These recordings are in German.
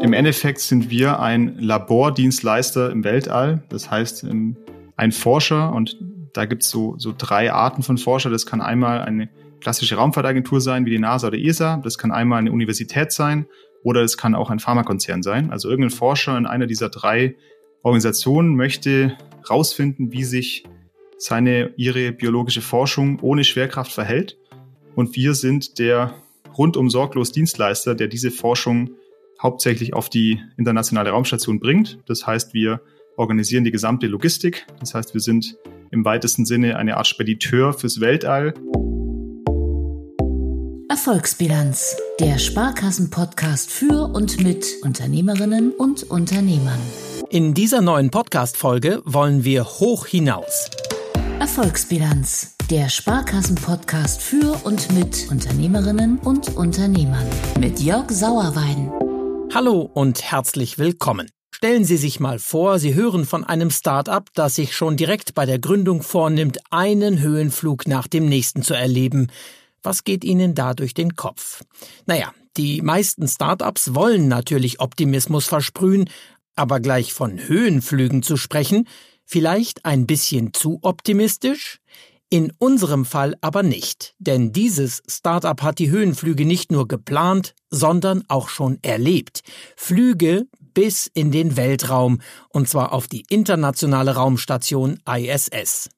Im Endeffekt sind wir ein Labordienstleister im Weltall. Das heißt, ähm, ein Forscher und da gibt es so, so drei Arten von Forscher. Das kann einmal eine klassische Raumfahrtagentur sein, wie die NASA oder ESA. Das kann einmal eine Universität sein oder es kann auch ein Pharmakonzern sein. Also irgendein Forscher in einer dieser drei Organisationen möchte herausfinden, wie sich seine, ihre biologische Forschung ohne Schwerkraft verhält. Und wir sind der rundum sorglos Dienstleister, der diese Forschung hauptsächlich auf die internationale Raumstation bringt. Das heißt, wir organisieren die gesamte Logistik. Das heißt, wir sind im weitesten Sinne eine Art Spediteur fürs Weltall. Erfolgsbilanz, der Sparkassen-Podcast für und mit Unternehmerinnen und Unternehmern. In dieser neuen Podcast-Folge wollen wir hoch hinaus. Erfolgsbilanz, der Sparkassen-Podcast für und mit Unternehmerinnen und Unternehmern. Mit Jörg Sauerwein. Hallo und herzlich willkommen. Stellen Sie sich mal vor, Sie hören von einem Start-up, das sich schon direkt bei der Gründung vornimmt, einen Höhenflug nach dem nächsten zu erleben. Was geht Ihnen da durch den Kopf? Naja, die meisten Startups wollen natürlich Optimismus versprühen, aber gleich von Höhenflügen zu sprechen, vielleicht ein bisschen zu optimistisch? In unserem Fall aber nicht, denn dieses Startup hat die Höhenflüge nicht nur geplant, sondern auch schon erlebt. Flüge bis in den Weltraum, und zwar auf die internationale Raumstation ISS.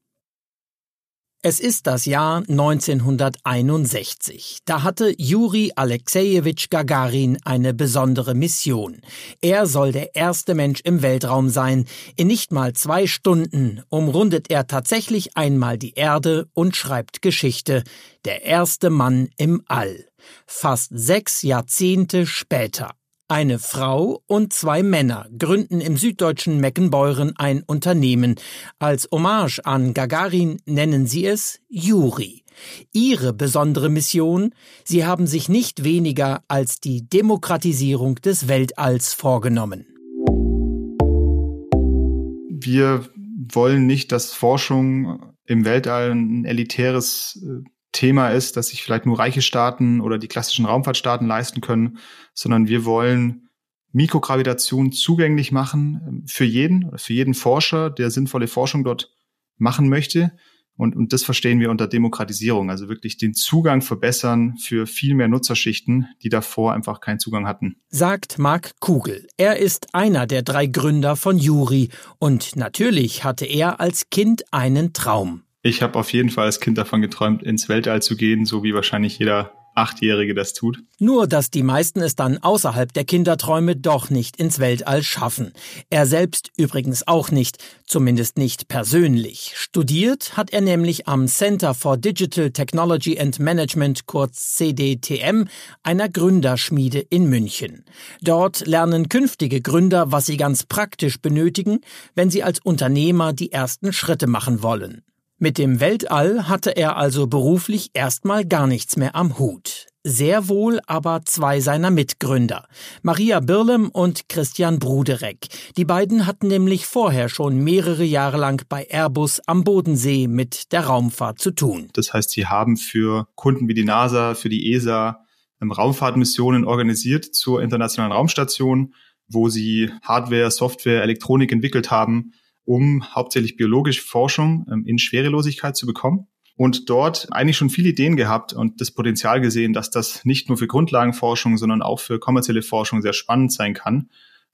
Es ist das Jahr 1961. Da hatte Juri Alexejewitsch Gagarin eine besondere Mission. Er soll der erste Mensch im Weltraum sein. In nicht mal zwei Stunden umrundet er tatsächlich einmal die Erde und schreibt Geschichte. Der erste Mann im All. Fast sechs Jahrzehnte später. Eine Frau und zwei Männer gründen im süddeutschen Meckenbeuren ein Unternehmen. Als Hommage an Gagarin nennen sie es Juri. Ihre besondere Mission, sie haben sich nicht weniger als die Demokratisierung des Weltalls vorgenommen. Wir wollen nicht, dass Forschung im Weltall ein elitäres äh, Thema ist, dass sich vielleicht nur reiche Staaten oder die klassischen Raumfahrtstaaten leisten können, sondern wir wollen Mikrogravitation zugänglich machen ähm, für jeden, für jeden Forscher, der sinnvolle Forschung dort machen möchte. Und, und das verstehen wir unter Demokratisierung, also wirklich den Zugang verbessern für viel mehr Nutzerschichten, die davor einfach keinen Zugang hatten. Sagt Marc Kugel. Er ist einer der drei Gründer von Juri und natürlich hatte er als Kind einen Traum. Ich habe auf jeden Fall als Kind davon geträumt, ins Weltall zu gehen, so wie wahrscheinlich jeder Achtjährige das tut. Nur, dass die meisten es dann außerhalb der Kinderträume doch nicht ins Weltall schaffen. Er selbst übrigens auch nicht, zumindest nicht persönlich. Studiert hat er nämlich am Center for Digital Technology and Management, kurz CDTM, einer Gründerschmiede in München. Dort lernen künftige Gründer, was sie ganz praktisch benötigen, wenn sie als Unternehmer die ersten Schritte machen wollen. Mit dem Weltall hatte er also beruflich erstmal gar nichts mehr am Hut. Sehr wohl aber zwei seiner Mitgründer, Maria Birlem und Christian Bruderek. Die beiden hatten nämlich vorher schon mehrere Jahre lang bei Airbus am Bodensee mit der Raumfahrt zu tun. Das heißt, sie haben für Kunden wie die NASA, für die ESA ähm, Raumfahrtmissionen organisiert zur internationalen Raumstation, wo sie Hardware, Software, Elektronik entwickelt haben, um hauptsächlich biologische Forschung ähm, in Schwerelosigkeit zu bekommen. Und dort eigentlich schon viele Ideen gehabt und das Potenzial gesehen, dass das nicht nur für Grundlagenforschung, sondern auch für kommerzielle Forschung sehr spannend sein kann.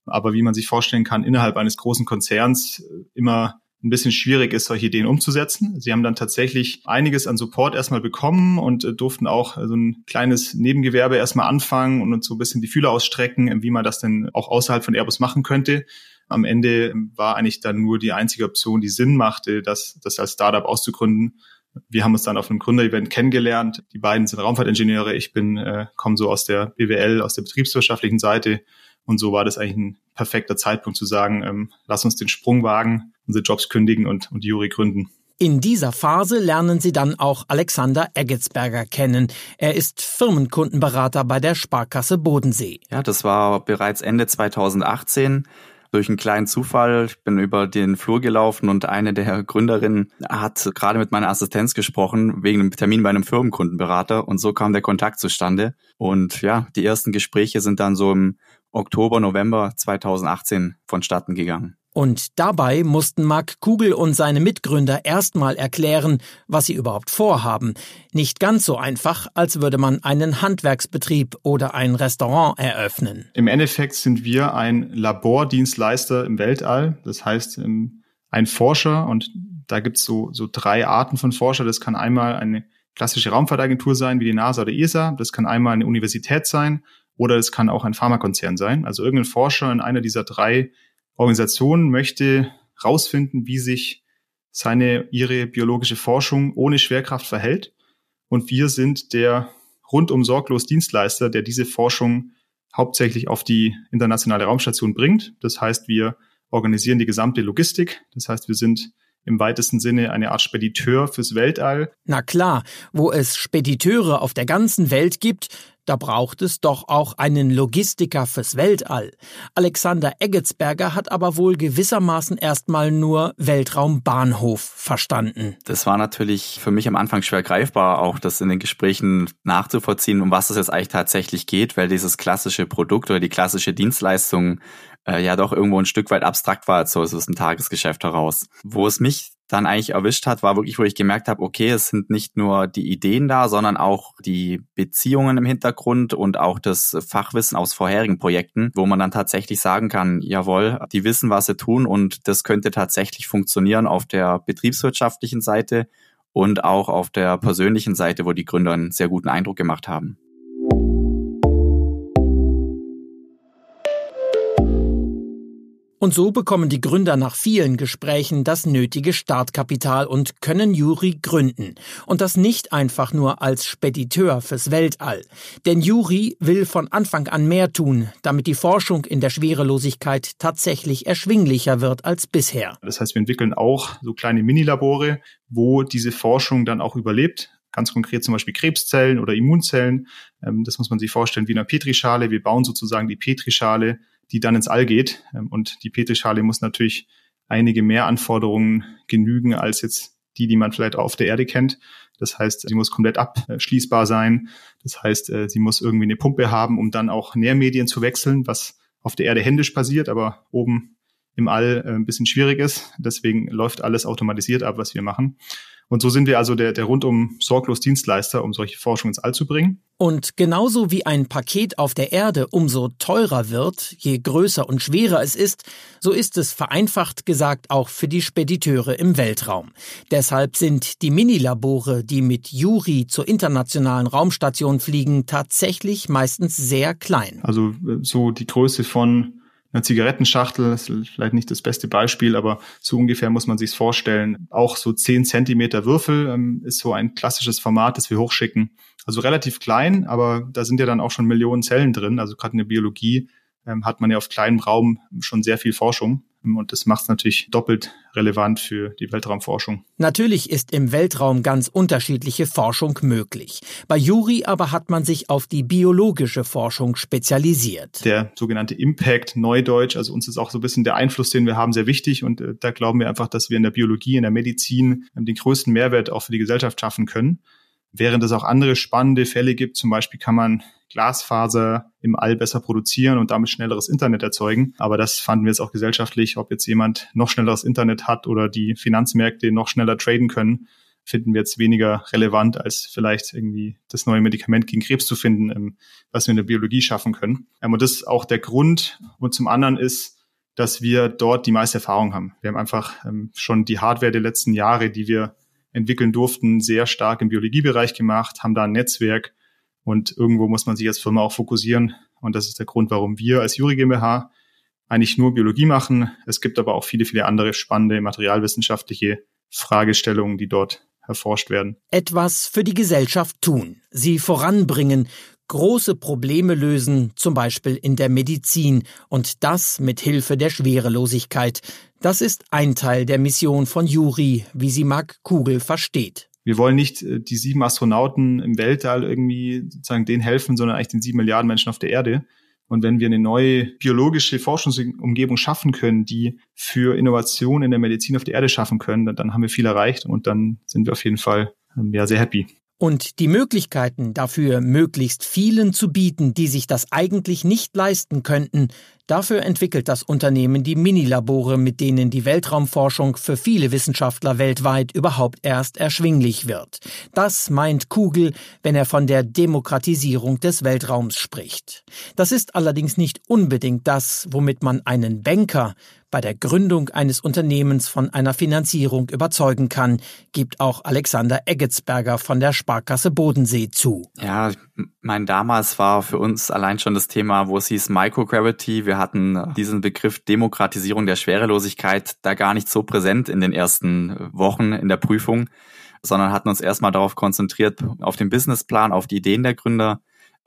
Aber wie man sich vorstellen kann, innerhalb eines großen Konzerns äh, immer ein bisschen schwierig ist, solche Ideen umzusetzen. Sie haben dann tatsächlich einiges an Support erstmal bekommen und äh, durften auch so ein kleines Nebengewerbe erstmal anfangen und uns so ein bisschen die Fühler ausstrecken, wie man das denn auch außerhalb von Airbus machen könnte. Am Ende war eigentlich dann nur die einzige Option, die Sinn machte, das, das als Startup auszugründen. Wir haben uns dann auf einem Gründerevent kennengelernt. Die beiden sind Raumfahrtingenieure. Ich bin, äh, komme so aus der BWL, aus der betriebswirtschaftlichen Seite. Und so war das eigentlich ein perfekter Zeitpunkt zu sagen, ähm, lass uns den Sprung wagen, unsere Jobs kündigen und, und Juri gründen. In dieser Phase lernen Sie dann auch Alexander Eggetsberger kennen. Er ist Firmenkundenberater bei der Sparkasse Bodensee. Ja, das war bereits Ende 2018 durch einen kleinen Zufall. Ich bin über den Flur gelaufen und eine der Gründerinnen hat gerade mit meiner Assistenz gesprochen wegen einem Termin bei einem Firmenkundenberater und so kam der Kontakt zustande. Und ja, die ersten Gespräche sind dann so im Oktober, November 2018 vonstatten gegangen. Und dabei mussten Marc Kugel und seine Mitgründer erstmal erklären, was sie überhaupt vorhaben. Nicht ganz so einfach, als würde man einen Handwerksbetrieb oder ein Restaurant eröffnen. Im Endeffekt sind wir ein Labordienstleister im Weltall. Das heißt, ähm, ein Forscher und da gibt's so, so drei Arten von Forscher. Das kann einmal eine klassische Raumfahrtagentur sein, wie die NASA oder ESA. Das kann einmal eine Universität sein oder es kann auch ein Pharmakonzern sein. Also irgendein Forscher in einer dieser drei Organisation möchte rausfinden, wie sich seine, ihre biologische Forschung ohne Schwerkraft verhält. Und wir sind der rundum sorglos Dienstleister, der diese Forschung hauptsächlich auf die internationale Raumstation bringt. Das heißt, wir organisieren die gesamte Logistik. Das heißt, wir sind im weitesten Sinne eine Art Spediteur fürs Weltall. Na klar, wo es Spediteure auf der ganzen Welt gibt, da braucht es doch auch einen Logistiker fürs Weltall. Alexander Eggetsberger hat aber wohl gewissermaßen erstmal nur Weltraumbahnhof verstanden. Das war natürlich für mich am Anfang schwer greifbar, auch das in den Gesprächen nachzuvollziehen, um was es jetzt eigentlich tatsächlich geht, weil dieses klassische Produkt oder die klassische Dienstleistung äh, ja doch irgendwo ein Stück weit abstrakt war, so aus dem Tagesgeschäft heraus. Wo es mich dann eigentlich erwischt hat, war wirklich, wo ich gemerkt habe, okay, es sind nicht nur die Ideen da, sondern auch die Beziehungen im Hintergrund und auch das Fachwissen aus vorherigen Projekten, wo man dann tatsächlich sagen kann, jawohl, die wissen, was sie tun und das könnte tatsächlich funktionieren auf der betriebswirtschaftlichen Seite und auch auf der persönlichen Seite, wo die Gründer einen sehr guten Eindruck gemacht haben. Und so bekommen die Gründer nach vielen Gesprächen das nötige Startkapital und können Juri gründen. Und das nicht einfach nur als Spediteur fürs Weltall. Denn Juri will von Anfang an mehr tun, damit die Forschung in der Schwerelosigkeit tatsächlich erschwinglicher wird als bisher. Das heißt, wir entwickeln auch so kleine Minilabore, wo diese Forschung dann auch überlebt ganz konkret zum Beispiel Krebszellen oder Immunzellen. Ähm, das muss man sich vorstellen wie in einer Petrischale. Wir bauen sozusagen die Petrischale die dann ins All geht. Ähm, und die Petrischale muss natürlich einige mehr Anforderungen genügen als jetzt die, die man vielleicht auf der Erde kennt. Das heißt, sie muss komplett abschließbar sein. Das heißt, äh, sie muss irgendwie eine Pumpe haben, um dann auch Nährmedien zu wechseln, was auf der Erde händisch passiert, aber oben im All äh, ein bisschen schwierig ist. Deswegen läuft alles automatisiert ab, was wir machen. Und so sind wir also der, der rundum sorglos Dienstleister, um solche Forschung ins All zu bringen. Und genauso wie ein Paket auf der Erde umso teurer wird, je größer und schwerer es ist, so ist es vereinfacht gesagt auch für die Spediteure im Weltraum. Deshalb sind die Minilabore, die mit Juri zur internationalen Raumstation fliegen, tatsächlich meistens sehr klein. Also äh, so die Größe von eine Zigarettenschachtel, das ist vielleicht nicht das beste Beispiel, aber so ungefähr muss man sich vorstellen. Auch so 10 Zentimeter Würfel ähm, ist so ein klassisches Format, das wir hochschicken. Also relativ klein, aber da sind ja dann auch schon Millionen Zellen drin. Also gerade in der Biologie ähm, hat man ja auf kleinem Raum schon sehr viel Forschung. Und das macht es natürlich doppelt relevant für die Weltraumforschung. Natürlich ist im Weltraum ganz unterschiedliche Forschung möglich. Bei Juri aber hat man sich auf die biologische Forschung spezialisiert. Der sogenannte Impact, Neudeutsch, also uns ist auch so ein bisschen der Einfluss, den wir haben, sehr wichtig. Und äh, da glauben wir einfach, dass wir in der Biologie, in der Medizin äh, den größten Mehrwert auch für die Gesellschaft schaffen können. Während es auch andere spannende Fälle gibt, zum Beispiel kann man Glasfaser im All besser produzieren und damit schnelleres Internet erzeugen. Aber das fanden wir jetzt auch gesellschaftlich, ob jetzt jemand noch schnelleres Internet hat oder die Finanzmärkte noch schneller traden können, finden wir jetzt weniger relevant, als vielleicht irgendwie das neue Medikament gegen Krebs zu finden, ähm, was wir in der Biologie schaffen können. Ähm, und das ist auch der Grund. Und zum anderen ist, dass wir dort die meiste Erfahrung haben. Wir haben einfach ähm, schon die Hardware der letzten Jahre, die wir entwickeln durften, sehr stark im Biologiebereich gemacht, haben da ein Netzwerk und irgendwo muss man sich als Firma auch fokussieren. Und das ist der Grund, warum wir als Juri GmbH eigentlich nur Biologie machen. Es gibt aber auch viele, viele andere spannende materialwissenschaftliche Fragestellungen, die dort erforscht werden. Etwas für die Gesellschaft tun, sie voranbringen, große Probleme lösen, zum Beispiel in der Medizin, und das mit Hilfe der Schwerelosigkeit. Das ist ein Teil der Mission von Juri, wie sie Mark Kugel versteht. Wir wollen nicht äh, die sieben Astronauten im Weltall irgendwie sozusagen denen helfen, sondern eigentlich den sieben Milliarden Menschen auf der Erde. Und wenn wir eine neue biologische Forschungsumgebung schaffen können, die für Innovation in der Medizin auf der Erde schaffen können, dann, dann haben wir viel erreicht und dann sind wir auf jeden Fall ähm, ja, sehr happy. Und die Möglichkeiten dafür möglichst vielen zu bieten, die sich das eigentlich nicht leisten könnten, dafür entwickelt das Unternehmen die Minilabore, mit denen die Weltraumforschung für viele Wissenschaftler weltweit überhaupt erst erschwinglich wird. Das meint Kugel, wenn er von der Demokratisierung des Weltraums spricht. Das ist allerdings nicht unbedingt das, womit man einen Banker bei der Gründung eines Unternehmens von einer Finanzierung überzeugen kann, gibt auch Alexander Eggetsberger von der Sparkasse Bodensee zu. Ja, mein damals war für uns allein schon das Thema, wo es hieß Microgravity. Wir hatten diesen Begriff Demokratisierung der Schwerelosigkeit da gar nicht so präsent in den ersten Wochen in der Prüfung, sondern hatten uns erstmal darauf konzentriert, auf den Businessplan, auf die Ideen der Gründer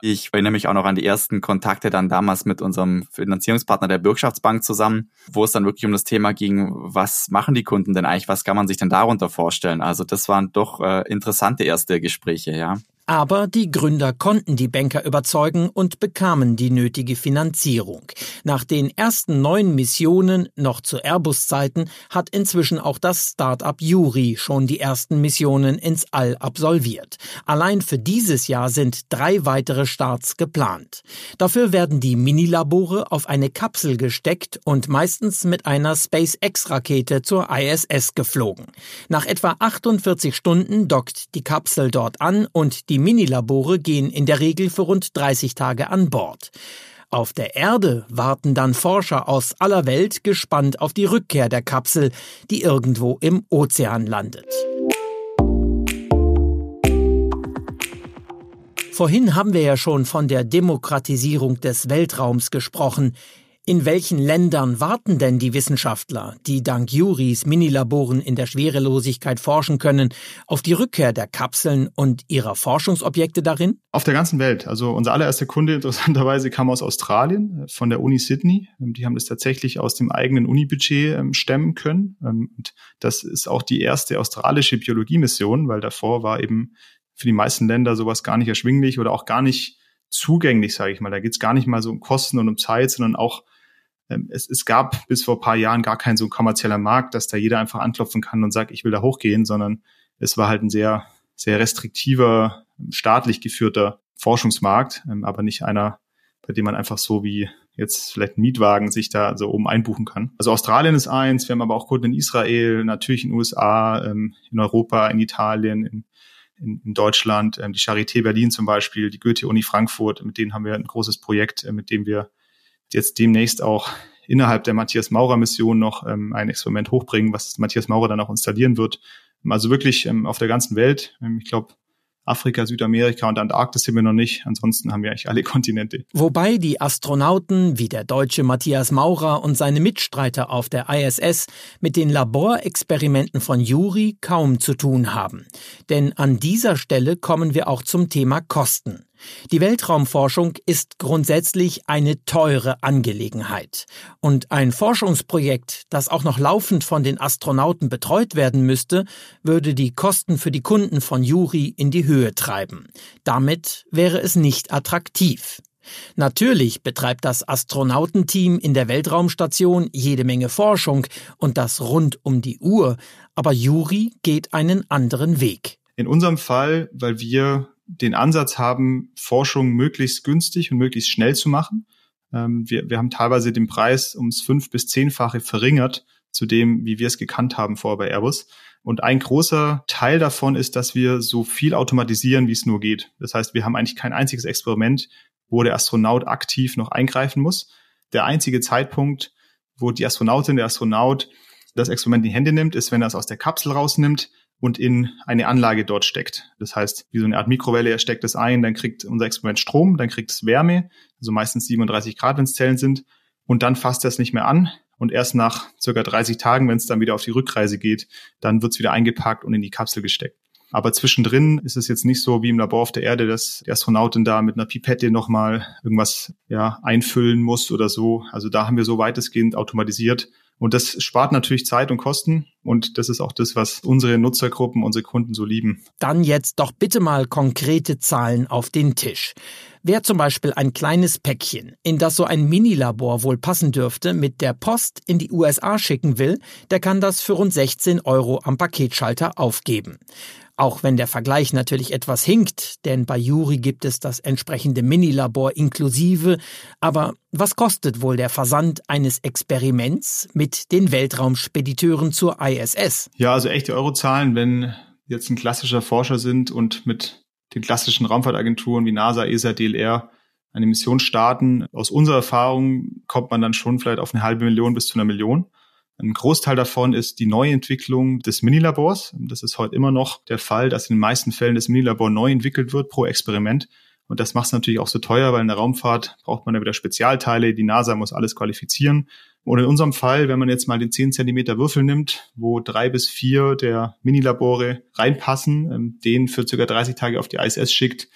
ich erinnere mich auch noch an die ersten Kontakte dann damals mit unserem Finanzierungspartner der Bürgschaftsbank zusammen, wo es dann wirklich um das Thema ging, was machen die Kunden denn eigentlich, was kann man sich denn darunter vorstellen? Also das waren doch äh, interessante erste Gespräche, ja. Aber die Gründer konnten die Banker überzeugen und bekamen die nötige Finanzierung. Nach den ersten neun Missionen, noch zu Airbus-Zeiten, hat inzwischen auch das Start-up Yuri schon die ersten Missionen ins All absolviert. Allein für dieses Jahr sind drei weitere Starts geplant. Dafür werden die Minilabore auf eine Kapsel gesteckt und meistens mit einer SpaceX-Rakete zur ISS geflogen. Nach etwa 48 Stunden dockt die Kapsel dort an und die Minilabore gehen in der Regel für rund 30 Tage an Bord. Auf der Erde warten dann Forscher aus aller Welt gespannt auf die Rückkehr der Kapsel, die irgendwo im Ozean landet. Vorhin haben wir ja schon von der Demokratisierung des Weltraums gesprochen. In welchen Ländern warten denn die Wissenschaftler, die dank Juris Minilaboren in der Schwerelosigkeit forschen können, auf die Rückkehr der Kapseln und ihrer Forschungsobjekte darin? Auf der ganzen Welt. Also unser allererster Kunde interessanterweise kam aus Australien, von der Uni Sydney. Die haben das tatsächlich aus dem eigenen Unibudget ähm, stemmen können. Ähm, und das ist auch die erste australische Biologiemission, weil davor war eben für die meisten Länder sowas gar nicht erschwinglich oder auch gar nicht zugänglich, sage ich mal. Da geht es gar nicht mal so um Kosten und um Zeit, sondern auch ähm, es, es gab bis vor paar Jahren gar kein so kommerzieller Markt, dass da jeder einfach anklopfen kann und sagt, ich will da hochgehen, sondern es war halt ein sehr, sehr restriktiver, staatlich geführter Forschungsmarkt, ähm, aber nicht einer, bei dem man einfach so wie jetzt vielleicht ein Mietwagen sich da so oben einbuchen kann. Also Australien ist eins, wir haben aber auch Kunden in Israel, natürlich in den USA, ähm, in Europa, in Italien, in, in, in Deutschland, die Charité Berlin zum Beispiel, die Goethe-Uni Frankfurt, mit denen haben wir ein großes Projekt, äh, mit dem wir jetzt demnächst auch innerhalb der Matthias Maurer Mission noch ähm, ein Experiment hochbringen, was Matthias Maurer dann auch installieren wird. Also wirklich ähm, auf der ganzen Welt. Ähm, ich glaube, Afrika, Südamerika und Antarktis sind wir noch nicht. Ansonsten haben wir eigentlich alle Kontinente. Wobei die Astronauten wie der deutsche Matthias Maurer und seine Mitstreiter auf der ISS mit den Laborexperimenten von Juri kaum zu tun haben. Denn an dieser Stelle kommen wir auch zum Thema Kosten. Die Weltraumforschung ist grundsätzlich eine teure Angelegenheit. Und ein Forschungsprojekt, das auch noch laufend von den Astronauten betreut werden müsste, würde die Kosten für die Kunden von Juri in die Höhe treiben. Damit wäre es nicht attraktiv. Natürlich betreibt das Astronautenteam in der Weltraumstation jede Menge Forschung und das rund um die Uhr, aber Juri geht einen anderen Weg. In unserem Fall, weil wir den Ansatz haben, Forschung möglichst günstig und möglichst schnell zu machen. Ähm, wir, wir haben teilweise den Preis ums fünf- bis zehnfache verringert zu dem, wie wir es gekannt haben vorher bei Airbus. Und ein großer Teil davon ist, dass wir so viel automatisieren, wie es nur geht. Das heißt, wir haben eigentlich kein einziges Experiment, wo der Astronaut aktiv noch eingreifen muss. Der einzige Zeitpunkt, wo die Astronautin, der Astronaut das Experiment in die Hände nimmt, ist, wenn er es aus der Kapsel rausnimmt und in eine Anlage dort steckt. Das heißt, wie so eine Art Mikrowelle, er steckt es ein, dann kriegt unser Experiment Strom, dann kriegt es Wärme, also meistens 37 Grad, wenn es Zellen sind, und dann fasst er es nicht mehr an. Und erst nach circa 30 Tagen, wenn es dann wieder auf die Rückreise geht, dann wird es wieder eingepackt und in die Kapsel gesteckt. Aber zwischendrin ist es jetzt nicht so wie im Labor auf der Erde, dass die Astronautin da mit einer Pipette nochmal irgendwas ja, einfüllen muss oder so. Also da haben wir so weitestgehend automatisiert Und das spart natürlich Zeit und Kosten. Und das ist auch das, was unsere Nutzergruppen, unsere Kunden so lieben. Dann jetzt doch bitte mal konkrete Zahlen auf den Tisch. Wer zum Beispiel ein kleines Päckchen, in das so ein Minilabor wohl passen dürfte, mit der Post in die USA schicken will, der kann das für rund 16 Euro am Paketschalter aufgeben. Auch wenn der Vergleich natürlich etwas hinkt, denn bei Juri gibt es das entsprechende Minilabor inklusive. Aber was kostet wohl der Versand eines Experiments mit den Weltraumspediteuren zur ISS? Ja, also echte Eurozahlen, wenn jetzt ein klassischer Forscher sind und mit den klassischen Raumfahrtagenturen wie NASA, ESA, DLR eine Mission starten. Aus unserer Erfahrung kommt man dann schon vielleicht auf eine halbe Million bis zu einer Million. Ein Großteil davon ist die Neuentwicklung des Minilabors. Das ist heute immer noch der Fall, dass in den meisten Fällen das Minilabor neu entwickelt wird pro Experiment. Und das macht es natürlich auch so teuer, weil in der Raumfahrt braucht man ja wieder Spezialteile. Die NASA muss alles qualifizieren. Und in unserem Fall, wenn man jetzt mal den 10 Zentimeter Würfel nimmt, wo drei bis vier der Minilabore reinpassen, ähm, den für circa 30 Tage auf die ISS schickt,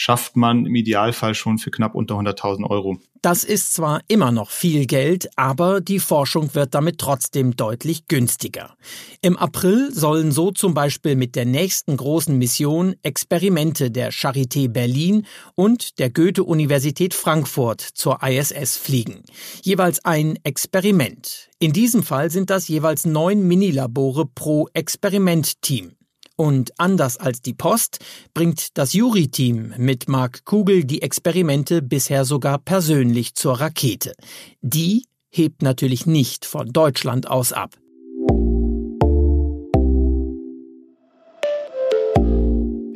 schafft man im Idealfall schon für knapp unter 100.000 Euro. Das ist zwar immer noch viel Geld, aber die Forschung wird damit trotzdem deutlich günstiger. Im April sollen so zum Beispiel mit der nächsten großen Mission Experimente der Charité Berlin und der Goethe-Universität Frankfurt zur ISS fliegen. Jeweils ein Experiment. In diesem Fall sind das jeweils neun Minilabore pro Experimentteam. Und anders als die Post bringt das Jury-Team mit Mark Kugel die Experimente bisher sogar persönlich zur Rakete. Die hebt natürlich nicht von Deutschland aus ab.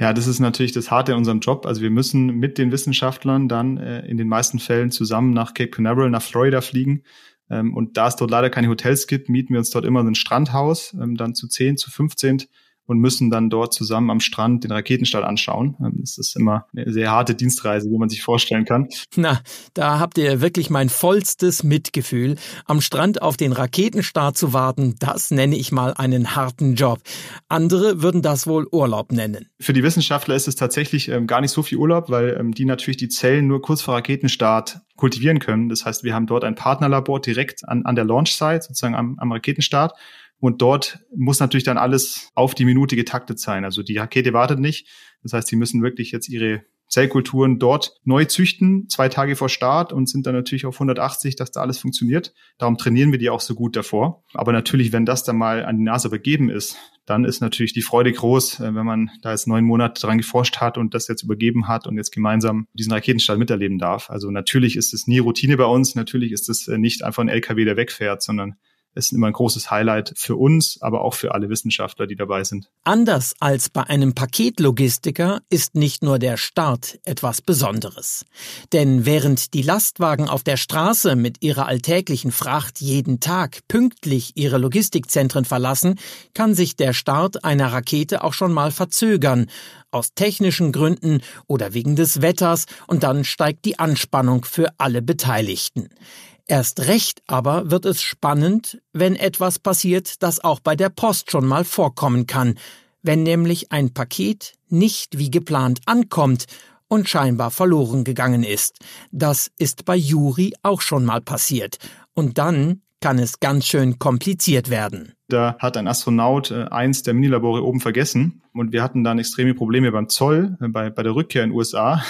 Ja, das ist natürlich das Harte in unserem Job. Also wir müssen mit den Wissenschaftlern dann äh, in den meisten Fällen zusammen nach Cape Canaveral, nach Florida fliegen. Ähm, und da es dort leider keine Hotels gibt, mieten wir uns dort immer ein Strandhaus, ähm, dann zu 10, zu 15 und müssen dann dort zusammen am Strand den Raketenstall anschauen. Ähm, das ist immer eine sehr harte Dienstreise, wie man sich vorstellen kann. Na, da habt ihr wirklich mein vollstes Mitgefühl. Am Strand auf den Raketenstart zu warten, das nenne ich mal einen harten Job. Andere würden das wohl Urlaub nennen. Für die Wissenschaftler ist es tatsächlich ähm, gar nicht so viel Urlaub, weil ähm, die natürlich die Zellen nur kurz vor Raketenstart kultivieren können. Das heißt, wir haben dort ein Partnerlabor direkt an, an der Launch-Site, sozusagen am, am Raketenstart und dort muss natürlich dann alles auf die Minute getaktet sein. Also die Rakete wartet nicht. Das heißt, sie müssen wirklich jetzt ihre Zellkulturen dort neu züchten, zwei Tage vor Start und sind dann natürlich auf 180, dass da alles funktioniert. Darum trainieren wir die auch so gut davor. Aber natürlich, wenn das dann mal an die Nase übergeben ist, dann ist natürlich die Freude groß, äh, wenn man da jetzt neun Monate dran geforscht hat und das jetzt übergeben hat und jetzt gemeinsam diesen Raketenstart miterleben darf. Also natürlich ist es nie Routine bei uns. Natürlich ist es äh, nicht einfach ein LKW, der wegfährt, sondern ist immer ein großes Highlight für uns, aber auch für alle Wissenschaftler, die dabei sind. Anders als bei einem Paketlogistiker ist nicht nur der Start etwas Besonderes. Denn während die Lastwagen auf der Straße mit ihrer alltäglichen Fracht jeden Tag pünktlich ihre Logistikzentren verlassen, kann sich der Start einer Rakete auch schon mal verzögern, aus technischen Gründen oder wegen des Wetters, und dann steigt die Anspannung für alle Beteiligten. Erst recht aber wird es spannend, wenn etwas passiert, das auch bei der Post schon mal vorkommen kann, wenn nämlich ein Paket nicht wie geplant ankommt und scheinbar verloren gegangen ist. Das ist bei Juri auch schon mal passiert. Und dann kann es ganz schön kompliziert werden. Da hat ein Astronaut äh, eins der Minilabore oben vergessen und wir hatten dann extreme Probleme beim Zoll, äh, bei, bei der Rückkehr in den USA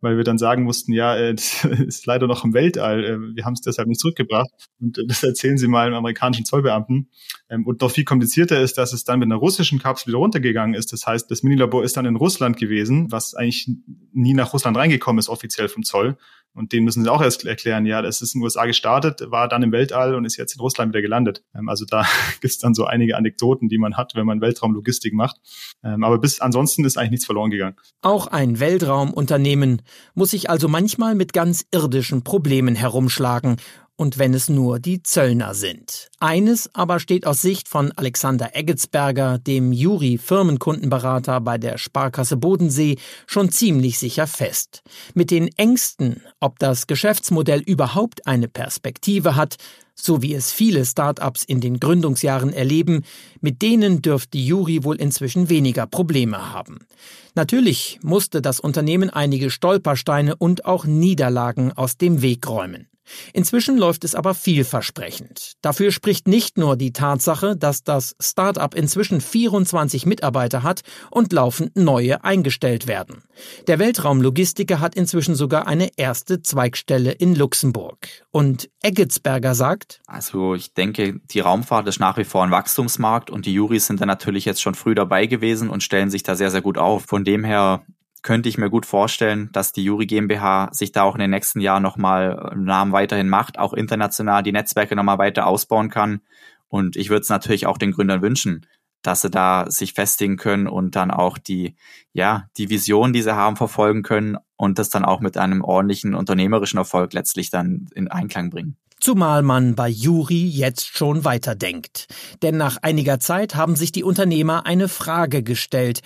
weil wir dann sagen mussten, ja, äh, das ist leider noch im Weltall, äh, wir haben es deshalb nicht zurückgebracht. Und äh, das erzählen sie mal einem amerikanischen Zollbeamten. Ähm, und noch viel komplizierter ist, dass es dann mit einer russischen Kapsel wieder runtergegangen ist. Das heißt, das Minilabor ist dann in Russland gewesen, was eigentlich nie nach Russland reingekommen ist, offiziell vom Zoll. Und denen müssen sie auch erst erklären, ja, das ist in den USA gestartet, war dann im Weltall und ist jetzt in Russland wieder gelandet. Ähm, also da gibt es dann so einige Anekdoten, die man hat, wenn man Weltraumlogistik macht. Ähm, aber bis ansonsten ist eigentlich nichts verloren gegangen. Auch ein Weltraumunternehmen muss sich also manchmal mit ganz irdischen Problemen herumschlagen und wenn es nur die Zöllner sind. Eines aber steht aus Sicht von Alexander Eggetsberger, dem Juri Firmenkundenberater bei der Sparkasse Bodensee, schon ziemlich sicher fest. Mit den Ängsten, ob das Geschäftsmodell überhaupt eine Perspektive hat, so wie es viele Start-ups in den Gründungsjahren erleben, mit denen dürfte Juri wohl inzwischen weniger Probleme haben. Natürlich musste das Unternehmen einige Stolpersteine und auch Niederlagen aus dem Weg räumen. Inzwischen läuft es aber vielversprechend. Dafür spricht nicht nur die Tatsache, dass das Start-up inzwischen 24 Mitarbeiter hat und laufend neue eingestellt werden. Der Weltraumlogistiker hat inzwischen sogar eine erste Zweigstelle in Luxemburg. Und Eggetsberger sagt, Also ich denke, die Raumfahrt ist nach wie vor ein Wachstumsmarkt und die Juris sind da natürlich jetzt schon früh dabei gewesen und stellen sich da sehr, sehr gut auf. Von dem her könnte ich mir gut vorstellen, dass die Juri GmbH sich da auch in den nächsten Jahren nochmal Namen weiterhin macht, auch international die Netzwerke nochmal weiter ausbauen kann. Und ich würde es natürlich auch den Gründern wünschen, dass sie da sich festigen können und dann auch die, ja, die Vision, die sie haben, verfolgen können und das dann auch mit einem ordentlichen unternehmerischen Erfolg letztlich dann in Einklang bringen. Zumal man bei Juri jetzt schon weiterdenkt. Denn nach einiger Zeit haben sich die Unternehmer eine Frage gestellt.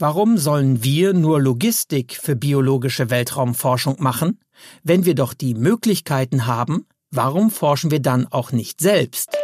Warum sollen wir nur Logistik für biologische Weltraumforschung machen? Wenn wir doch die Möglichkeiten haben, warum forschen wir dann auch nicht selbst?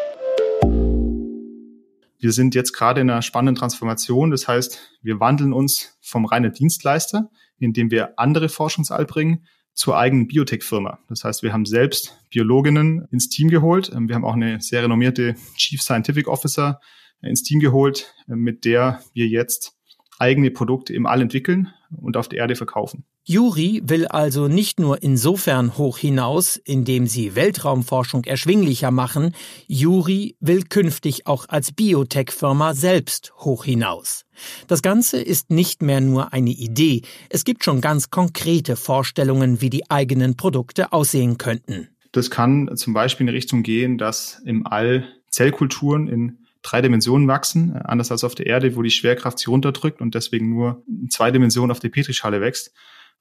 Wir sind jetzt gerade in einer spannenden Transformation. Das heißt, wir wandeln uns vom reinen Dienstleister, indem wir andere Forschungsall bringen, zur eigenen Biotech-Firma. Das heißt, wir haben selbst Biologinnen ins Team geholt. Wir haben auch eine sehr renommierte Chief Scientific Officer ins Team geholt, mit der wir jetzt eigene Produkte im All entwickeln und auf der Erde verkaufen. Juri will also nicht nur insofern hoch hinaus, indem sie Weltraumforschung erschwinglicher machen, Juri will künftig auch als Biotech-Firma selbst hoch hinaus. Das Ganze ist nicht mehr nur eine Idee, es gibt schon ganz konkrete Vorstellungen, wie die eigenen Produkte aussehen könnten. Das kann zum Beispiel in Richtung gehen, dass im All Zellkulturen in drei Dimensionen wachsen, anders als auf der Erde, wo die Schwerkraft sie runterdrückt und deswegen nur in zwei Dimensionen auf der Petrischale wächst.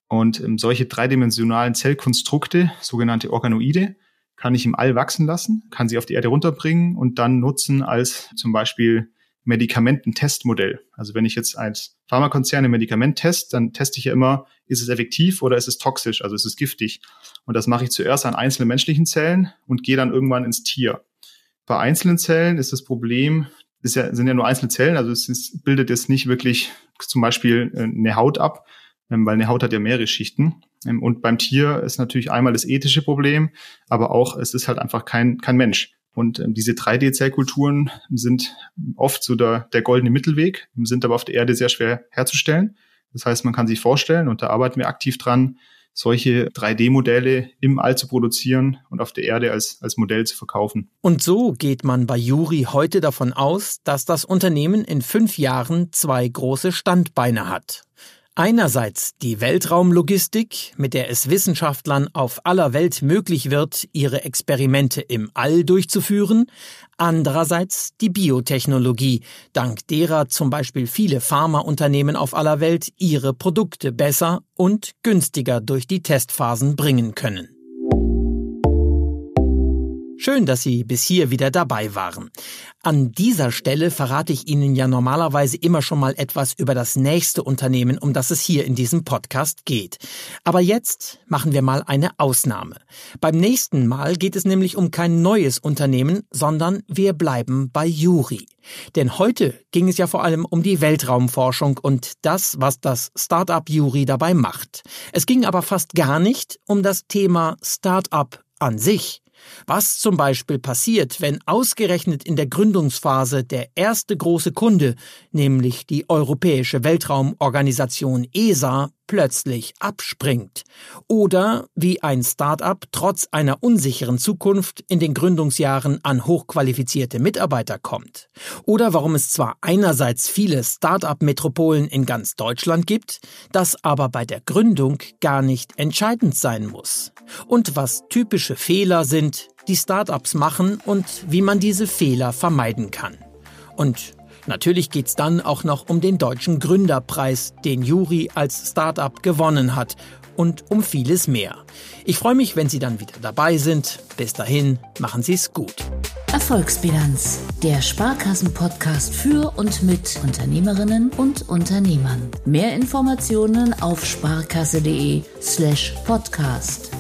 Und ähm, solche dreidimensionalen Zellkonstrukte, sogenannte Organoide, kann ich im All wachsen lassen, kann sie auf die Erde runterbringen und dann nutzen als zum Beispiel Medikamententestmodell. Also wenn ich jetzt als Pharmakonzern ein Medikament teste, dann teste ich ja immer, ist es effektiv oder ist es toxisch, also ist es giftig. Und das mache ich zuerst an einzelnen menschlichen Zellen und gehe dann irgendwann ins Tier. Bei einzelnen Zellen ist das Problem, es ja, sind ja nur einzelne Zellen, also es ist, bildet jetzt nicht wirklich zum Beispiel äh, eine Haut ab, ähm, weil eine Haut hat ja mehrere Schichten. Ähm, und beim Tier ist natürlich einmal das ethische Problem, aber auch es ist halt einfach kein, kein Mensch. Und ähm, diese 3D-Zellkulturen sind oft so der, der goldene Mittelweg, sind aber auf der Erde sehr schwer herzustellen. Das heißt, man kann sich vorstellen, und da arbeiten wir aktiv dran, solche 3D-Modelle im All zu produzieren und auf der Erde als, als Modell zu verkaufen. Und so geht man bei Juri heute davon aus, dass das Unternehmen in fünf Jahren zwei große Standbeine hat. Einerseits die Weltraumlogistik, mit der es Wissenschaftlern auf aller Welt möglich wird, ihre Experimente im All durchzuführen, andererseits die Biotechnologie, dank derer zum Beispiel viele Pharmaunternehmen auf aller Welt ihre Produkte besser und günstiger durch die Testphasen bringen können. Schön, dass Sie bis hier wieder dabei waren. An dieser Stelle verrate ich Ihnen ja normalerweise immer schon mal etwas über das nächste Unternehmen, um das es hier in diesem Podcast geht. Aber jetzt machen wir mal eine Ausnahme. Beim nächsten Mal geht es nämlich um kein neues Unternehmen, sondern wir bleiben bei Juri. Denn heute ging es ja vor allem um die Weltraumforschung und das, was das Startup Juri dabei macht. Es ging aber fast gar nicht um das Thema Startup an sich. Was zum Beispiel passiert, wenn ausgerechnet in der Gründungsphase der erste große Kunde, nämlich die Europäische Weltraumorganisation ESA, plötzlich abspringt. Oder wie ein Start-up trotz einer unsicheren Zukunft in den Gründungsjahren an hochqualifizierte Mitarbeiter kommt. Oder warum es zwar einerseits viele Start-up-Metropolen in ganz Deutschland gibt, das aber bei der Gründung gar nicht entscheidend sein muss. Und was typische Fehler sind, die Start-ups machen und wie man diese Fehler vermeiden kann. Und Natürlich geht's dann auch noch um den deutschen Gründerpreis, den Juri als Startup gewonnen hat und um vieles mehr. Ich freue mich, wenn Sie dann wieder dabei sind. Bis dahin, machen Sie es gut. Erfolgsbilanz, der Sparkassen-Podcast für und mit Unternehmerinnen und Unternehmern. Mehr Informationen auf sparkasse.de slash podcast.